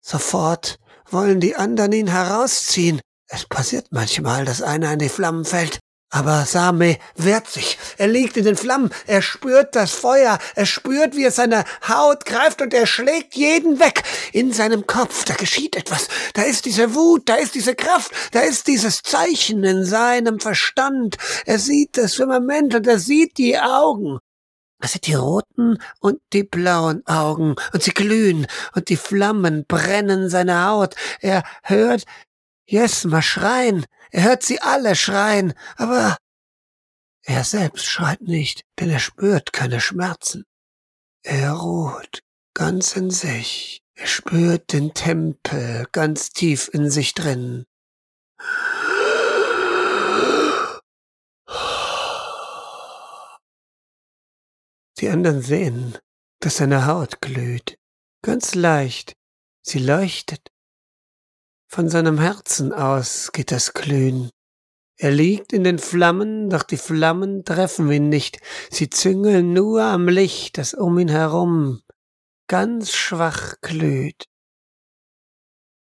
Sofort wollen die anderen ihn herausziehen. Es passiert manchmal, dass einer in die Flammen fällt. Aber Same wehrt sich. Er liegt in den Flammen. Er spürt das Feuer. Er spürt, wie es seine Haut greift und er schlägt jeden weg. In seinem Kopf, da geschieht etwas. Da ist diese Wut, da ist diese Kraft, da ist dieses Zeichen in seinem Verstand. Er sieht das Firmament und er sieht die Augen. Das sind die roten und die blauen Augen, und sie glühen, und die Flammen brennen seine Haut. Er hört Jesma schreien, er hört sie alle schreien, aber er selbst schreit nicht, denn er spürt keine Schmerzen. Er ruht ganz in sich, er spürt den Tempel ganz tief in sich drin. Die anderen sehen, dass seine Haut glüht, ganz leicht, sie leuchtet. Von seinem Herzen aus geht das Glühen. Er liegt in den Flammen, doch die Flammen treffen ihn nicht, sie züngeln nur am Licht, das um ihn herum ganz schwach glüht.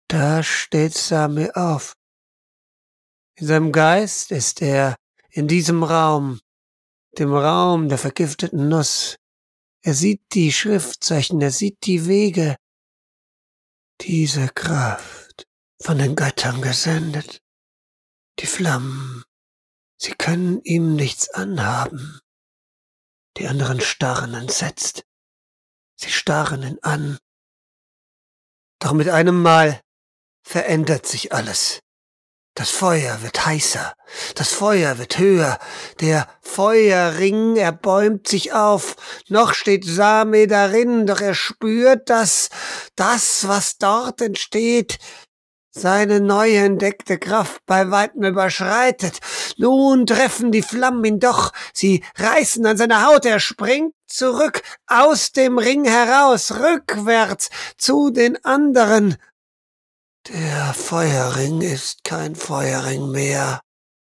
Da steht Sami auf. In seinem Geist ist er in diesem Raum, dem Raum der vergifteten Nuss. Er sieht die Schriftzeichen, er sieht die Wege. Diese Kraft, von den Göttern gesendet. Die Flammen, sie können ihm nichts anhaben. Die anderen starren entsetzt. Sie starren ihn an. Doch mit einem Mal verändert sich alles. Das Feuer wird heißer, das Feuer wird höher, der Feuerring erbäumt sich auf, noch steht Same darin, doch er spürt, dass das, was dort entsteht, seine neu entdeckte Kraft bei weitem überschreitet. Nun treffen die Flammen ihn doch, sie reißen an seiner Haut, er springt zurück, aus dem Ring heraus, rückwärts zu den anderen, der Feuerring ist kein Feuerring mehr.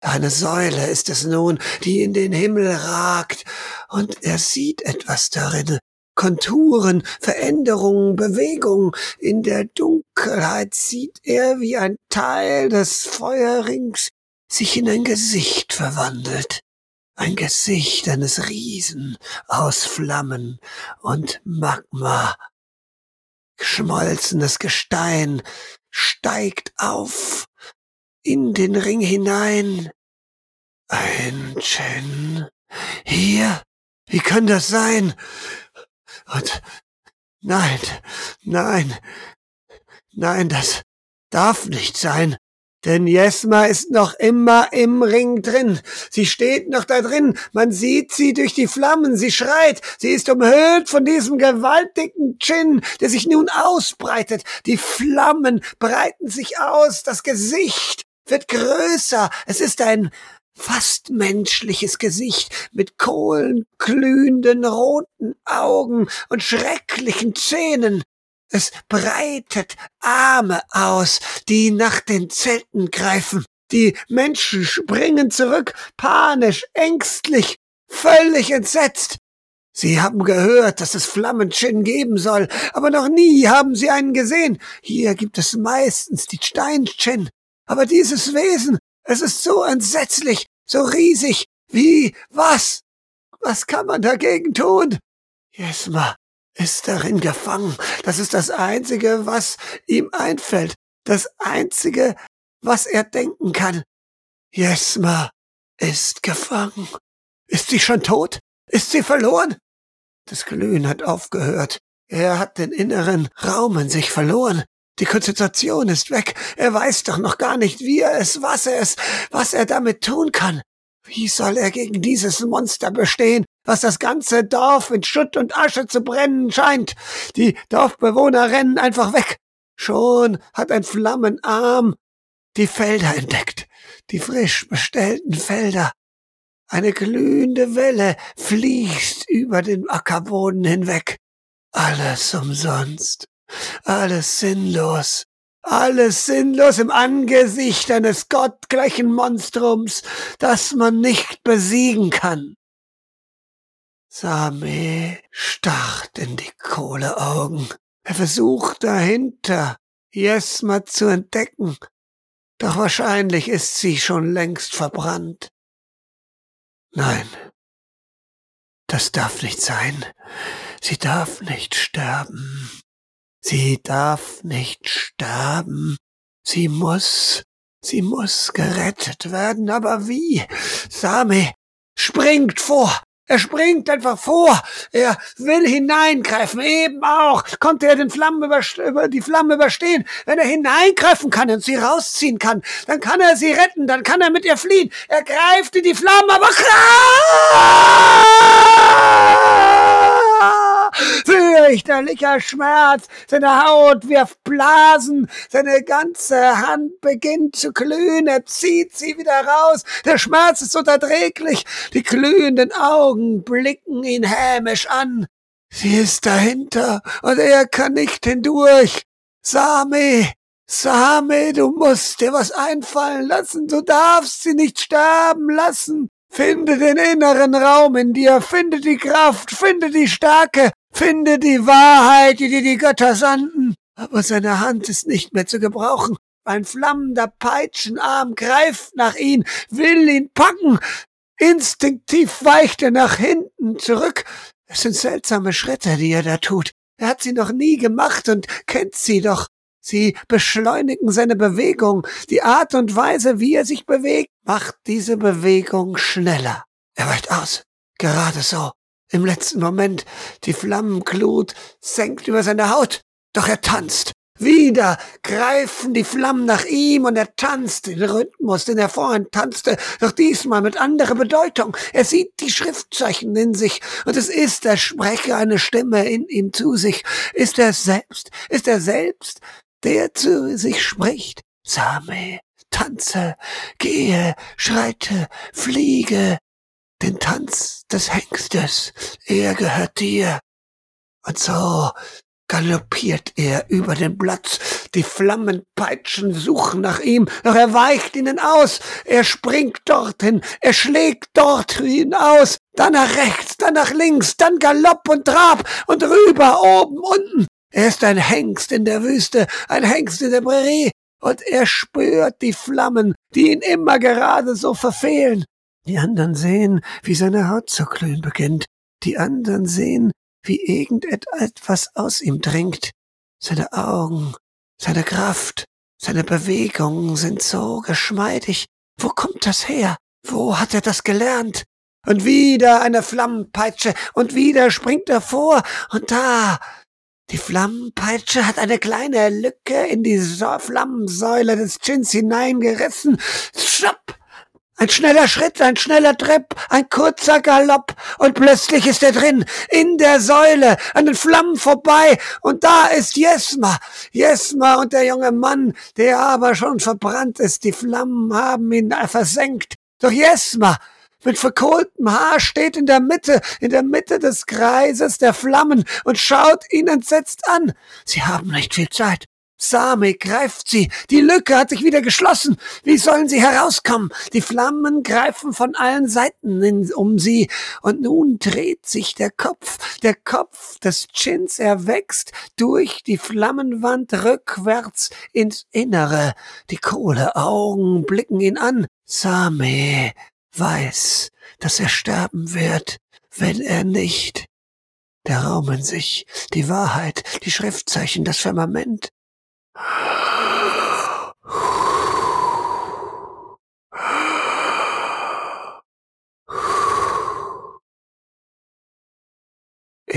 Eine Säule ist es nun, die in den Himmel ragt, und er sieht etwas darin. Konturen, Veränderungen, Bewegungen. In der Dunkelheit sieht er, wie ein Teil des Feuerrings sich in ein Gesicht verwandelt. Ein Gesicht eines Riesen aus Flammen und Magma. Geschmolzenes Gestein, steigt auf in den Ring hinein. Ein Chen. Hier? Wie kann das sein? Und nein, nein, nein, das darf nicht sein. Denn Jesma ist noch immer im Ring drin. Sie steht noch da drin. Man sieht sie durch die Flammen. Sie schreit. Sie ist umhüllt von diesem gewaltigen Djinn, der sich nun ausbreitet. Die Flammen breiten sich aus. Das Gesicht wird größer. Es ist ein fast menschliches Gesicht mit kohlenglühenden roten Augen und schrecklichen Zähnen. Es breitet Arme aus, die nach den Zelten greifen. Die Menschen springen zurück, panisch, ängstlich, völlig entsetzt. Sie haben gehört, dass es Flammenschin geben soll, aber noch nie haben sie einen gesehen. Hier gibt es meistens die Steinschin. Aber dieses Wesen, es ist so entsetzlich, so riesig. Wie? Was? Was kann man dagegen tun? Jesma, ist darin gefangen. Das ist das Einzige, was ihm einfällt. Das Einzige, was er denken kann. Jesma ist gefangen. Ist sie schon tot? Ist sie verloren? Das Glühen hat aufgehört. Er hat den inneren Raum in sich verloren. Die Konzentration ist weg. Er weiß doch noch gar nicht, wie er es, was er es, was er damit tun kann. Wie soll er gegen dieses Monster bestehen, was das ganze Dorf in Schutt und Asche zu brennen scheint? Die Dorfbewohner rennen einfach weg. Schon hat ein Flammenarm die Felder entdeckt, die frisch bestellten Felder. Eine glühende Welle fließt über den Ackerboden hinweg. Alles umsonst, alles sinnlos, alles sinnlos im Angesicht eines gottgleichen Monstrums, das man nicht besiegen kann. Same starrt in die Kohleaugen. Er versucht dahinter Jesma zu entdecken, doch wahrscheinlich ist sie schon längst verbrannt. Nein, das darf nicht sein. Sie darf nicht sterben. Sie darf nicht sterben. Sie muss, sie muss gerettet werden. Aber wie? Same springt vor. Er springt einfach vor. Er will hineingreifen. Eben auch. Konnte er den Flammen über, die Flammen überstehen. Wenn er hineingreifen kann und sie rausziehen kann, dann kann er sie retten. Dann kann er mit ihr fliehen. Er greift in die Flammen, aber fürchterlicher Schmerz, seine Haut wirft Blasen, seine ganze Hand beginnt zu glühen, er zieht sie wieder raus, der Schmerz ist unerträglich, die glühenden Augen blicken ihn hämisch an. Sie ist dahinter und er kann nicht hindurch. Sami, Sami, du musst dir was einfallen lassen, du darfst sie nicht sterben lassen. Finde den inneren Raum in dir, finde die Kraft, finde die Stärke, Finde die Wahrheit, die dir die Götter sandten. Aber seine Hand ist nicht mehr zu gebrauchen. Ein flammender Peitschenarm greift nach ihn, will ihn packen. Instinktiv weicht er nach hinten zurück. Es sind seltsame Schritte, die er da tut. Er hat sie noch nie gemacht und kennt sie doch. Sie beschleunigen seine Bewegung. Die Art und Weise, wie er sich bewegt, macht diese Bewegung schneller. Er weicht aus. Gerade so. Im letzten Moment, die Flammenglut senkt über seine Haut, doch er tanzt. Wieder greifen die Flammen nach ihm und er tanzt den Rhythmus, den er vorhin tanzte, doch diesmal mit anderer Bedeutung. Er sieht die Schriftzeichen in sich und es ist, der spreche eine Stimme in ihm zu sich. Ist er selbst, ist er selbst, der zu sich spricht. Same, tanze, gehe, schreite, fliege, den Tanz des Hengstes, er gehört dir. Und so galoppiert er über den Platz, die Flammenpeitschen suchen nach ihm, doch er weicht ihnen aus, er springt dorthin, er schlägt dort ihn aus, dann nach rechts, dann nach links, dann Galopp und Trab und rüber, oben, unten. Er ist ein Hengst in der Wüste, ein Hengst in der Prärie, und er spürt die Flammen, die ihn immer gerade so verfehlen. Die anderen sehen, wie seine Haut zu glühen beginnt. Die anderen sehen, wie irgendetwas aus ihm dringt. Seine Augen, seine Kraft, seine Bewegungen sind so geschmeidig. Wo kommt das her? Wo hat er das gelernt? Und wieder eine Flammenpeitsche, und wieder springt er vor, und da, die Flammenpeitsche hat eine kleine Lücke in die Flammensäule des Chins hineingerissen. Schnapp! Ein schneller Schritt, ein schneller Trepp, ein kurzer Galopp und plötzlich ist er drin, in der Säule, an den Flammen vorbei und da ist Jesma, Jesma und der junge Mann, der aber schon verbrannt ist, die Flammen haben ihn versenkt. Doch Jesma, mit verkohltem Haar steht in der Mitte, in der Mitte des Kreises der Flammen und schaut ihn entsetzt an. Sie haben nicht viel Zeit. Same greift sie. Die Lücke hat sich wieder geschlossen. Wie sollen sie herauskommen? Die Flammen greifen von allen Seiten in, um sie. Und nun dreht sich der Kopf. Der Kopf des Chins erwächst durch die Flammenwand rückwärts ins Innere. Die Kohleaugen blicken ihn an. Same weiß, dass er sterben wird, wenn er nicht der Raum in sich, die Wahrheit, die Schriftzeichen, das Firmament,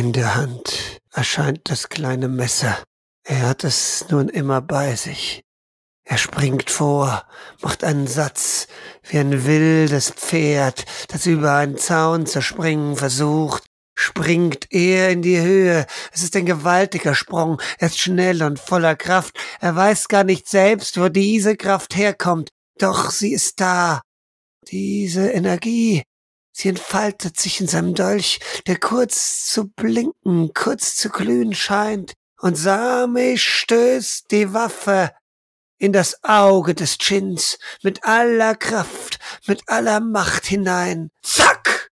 in der Hand erscheint das kleine Messer. Er hat es nun immer bei sich. Er springt vor, macht einen Satz, wie ein wildes Pferd, das über einen Zaun zu springen versucht, springt er in die Höhe. Es ist ein gewaltiger Sprung. Er ist schnell und voller Kraft. Er weiß gar nicht selbst, wo diese Kraft herkommt. Doch sie ist da. Diese Energie. Sie entfaltet sich in seinem Dolch, der kurz zu blinken, kurz zu glühen scheint. Und Sami stößt die Waffe in das Auge des Chins mit aller Kraft, mit aller Macht hinein. Zack!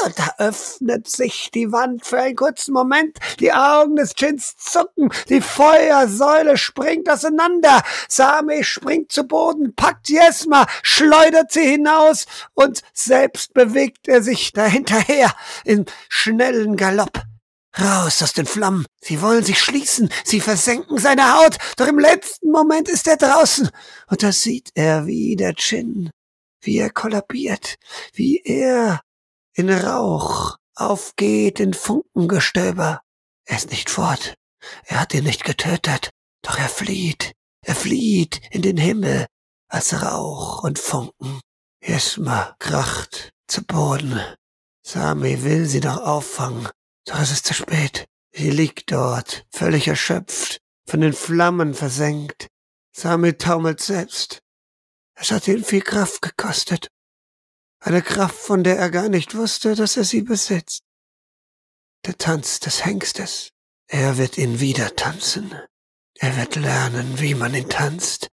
Und da öffnet sich die Wand für einen kurzen Moment. Die Augen des Chins zucken. Die Feuersäule springt auseinander. Sami springt zu Boden, packt Jesma, schleudert sie hinaus und selbst bewegt er sich dahinterher in schnellen Galopp. Raus aus den Flammen. Sie wollen sich schließen. Sie versenken seine Haut. Doch im letzten Moment ist er draußen. Und da sieht er, wie der Chin, wie er kollabiert, wie er in Rauch aufgeht in Funkengestöber. Er ist nicht fort. Er hat ihn nicht getötet. Doch er flieht. Er flieht in den Himmel als Rauch und Funken. Jesma kracht zu Boden. Sami will sie noch auffangen. Doch es ist zu spät. Sie liegt dort, völlig erschöpft, von den Flammen versenkt. Sami taumelt selbst. Es hat ihn viel Kraft gekostet. Eine Kraft, von der er gar nicht wusste, dass er sie besitzt. Der Tanz des Hengstes. Er wird ihn wieder tanzen. Er wird lernen, wie man ihn tanzt.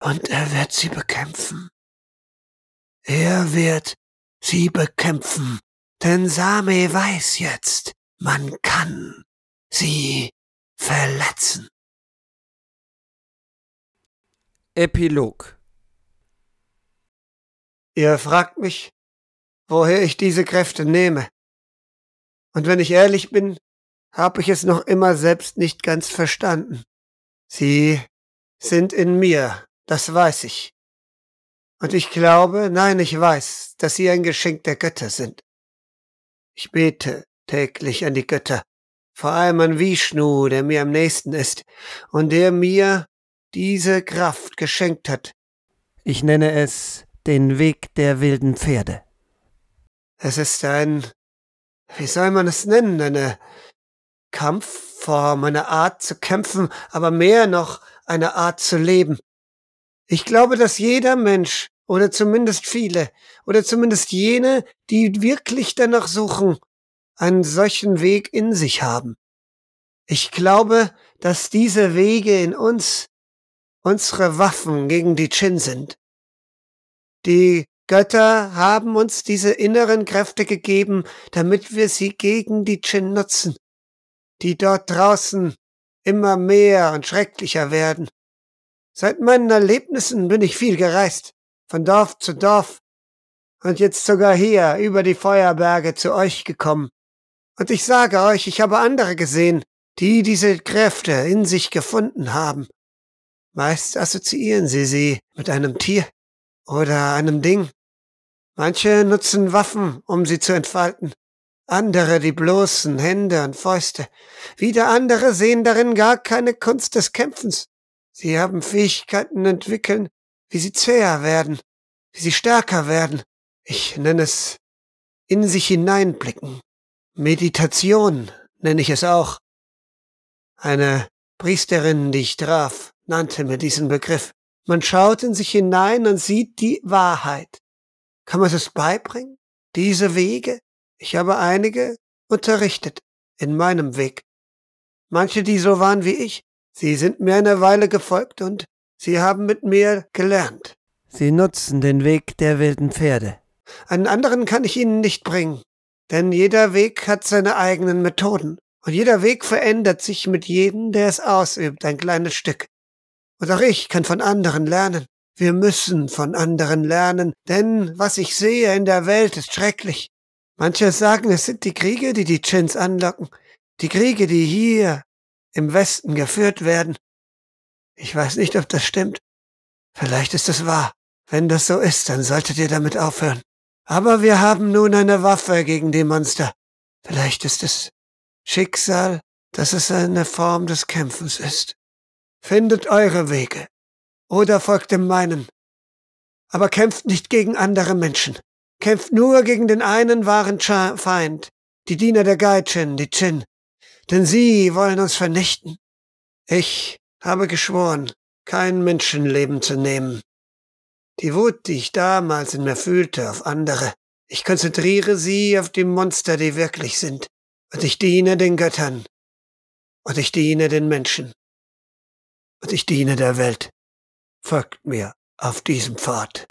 Und er wird sie bekämpfen. Er wird sie bekämpfen denn Same weiß jetzt, man kann sie verletzen. Epilog Ihr fragt mich, woher ich diese Kräfte nehme. Und wenn ich ehrlich bin, habe ich es noch immer selbst nicht ganz verstanden. Sie sind in mir, das weiß ich. Und ich glaube, nein, ich weiß, dass sie ein Geschenk der Götter sind. Ich bete täglich an die Götter, vor allem an Vishnu, der mir am nächsten ist und der mir diese Kraft geschenkt hat. Ich nenne es den Weg der wilden Pferde. Es ist ein, wie soll man es nennen, eine Kampfform, eine Art zu kämpfen, aber mehr noch eine Art zu leben. Ich glaube, dass jeder Mensch oder zumindest viele, oder zumindest jene, die wirklich danach suchen, einen solchen Weg in sich haben. Ich glaube, dass diese Wege in uns unsere Waffen gegen die Chin sind. Die Götter haben uns diese inneren Kräfte gegeben, damit wir sie gegen die Chin nutzen, die dort draußen immer mehr und schrecklicher werden. Seit meinen Erlebnissen bin ich viel gereist von Dorf zu Dorf und jetzt sogar hier über die Feuerberge zu euch gekommen. Und ich sage euch, ich habe andere gesehen, die diese Kräfte in sich gefunden haben. Meist assoziieren sie sie mit einem Tier oder einem Ding. Manche nutzen Waffen, um sie zu entfalten, andere die bloßen Hände und Fäuste. Wieder andere sehen darin gar keine Kunst des Kämpfens. Sie haben Fähigkeiten entwickeln, wie sie zäher werden, wie sie stärker werden. Ich nenne es in sich hineinblicken. Meditation nenne ich es auch. Eine Priesterin, die ich traf, nannte mir diesen Begriff. Man schaut in sich hinein und sieht die Wahrheit. Kann man es beibringen? Diese Wege? Ich habe einige unterrichtet in meinem Weg. Manche, die so waren wie ich, sie sind mir eine Weile gefolgt und Sie haben mit mir gelernt. Sie nutzen den Weg der wilden Pferde. Einen anderen kann ich Ihnen nicht bringen, denn jeder Weg hat seine eigenen Methoden. Und jeder Weg verändert sich mit jedem, der es ausübt, ein kleines Stück. Und auch ich kann von anderen lernen. Wir müssen von anderen lernen, denn was ich sehe in der Welt ist schrecklich. Manche sagen, es sind die Kriege, die die Chins anlocken, die Kriege, die hier im Westen geführt werden. Ich weiß nicht, ob das stimmt. Vielleicht ist es wahr. Wenn das so ist, dann solltet ihr damit aufhören. Aber wir haben nun eine Waffe gegen die Monster. Vielleicht ist es Schicksal, dass es eine Form des Kämpfens ist. Findet eure Wege. oder folgt dem meinen. Aber kämpft nicht gegen andere Menschen. Kämpft nur gegen den einen wahren Feind, die Diener der Gaijin, die Chin. Denn sie wollen uns vernichten. Ich habe geschworen, kein Menschenleben zu nehmen. Die Wut, die ich damals in mir fühlte, auf andere, ich konzentriere sie auf die Monster, die wirklich sind. Und ich diene den Göttern. Und ich diene den Menschen. Und ich diene der Welt. Folgt mir auf diesem Pfad.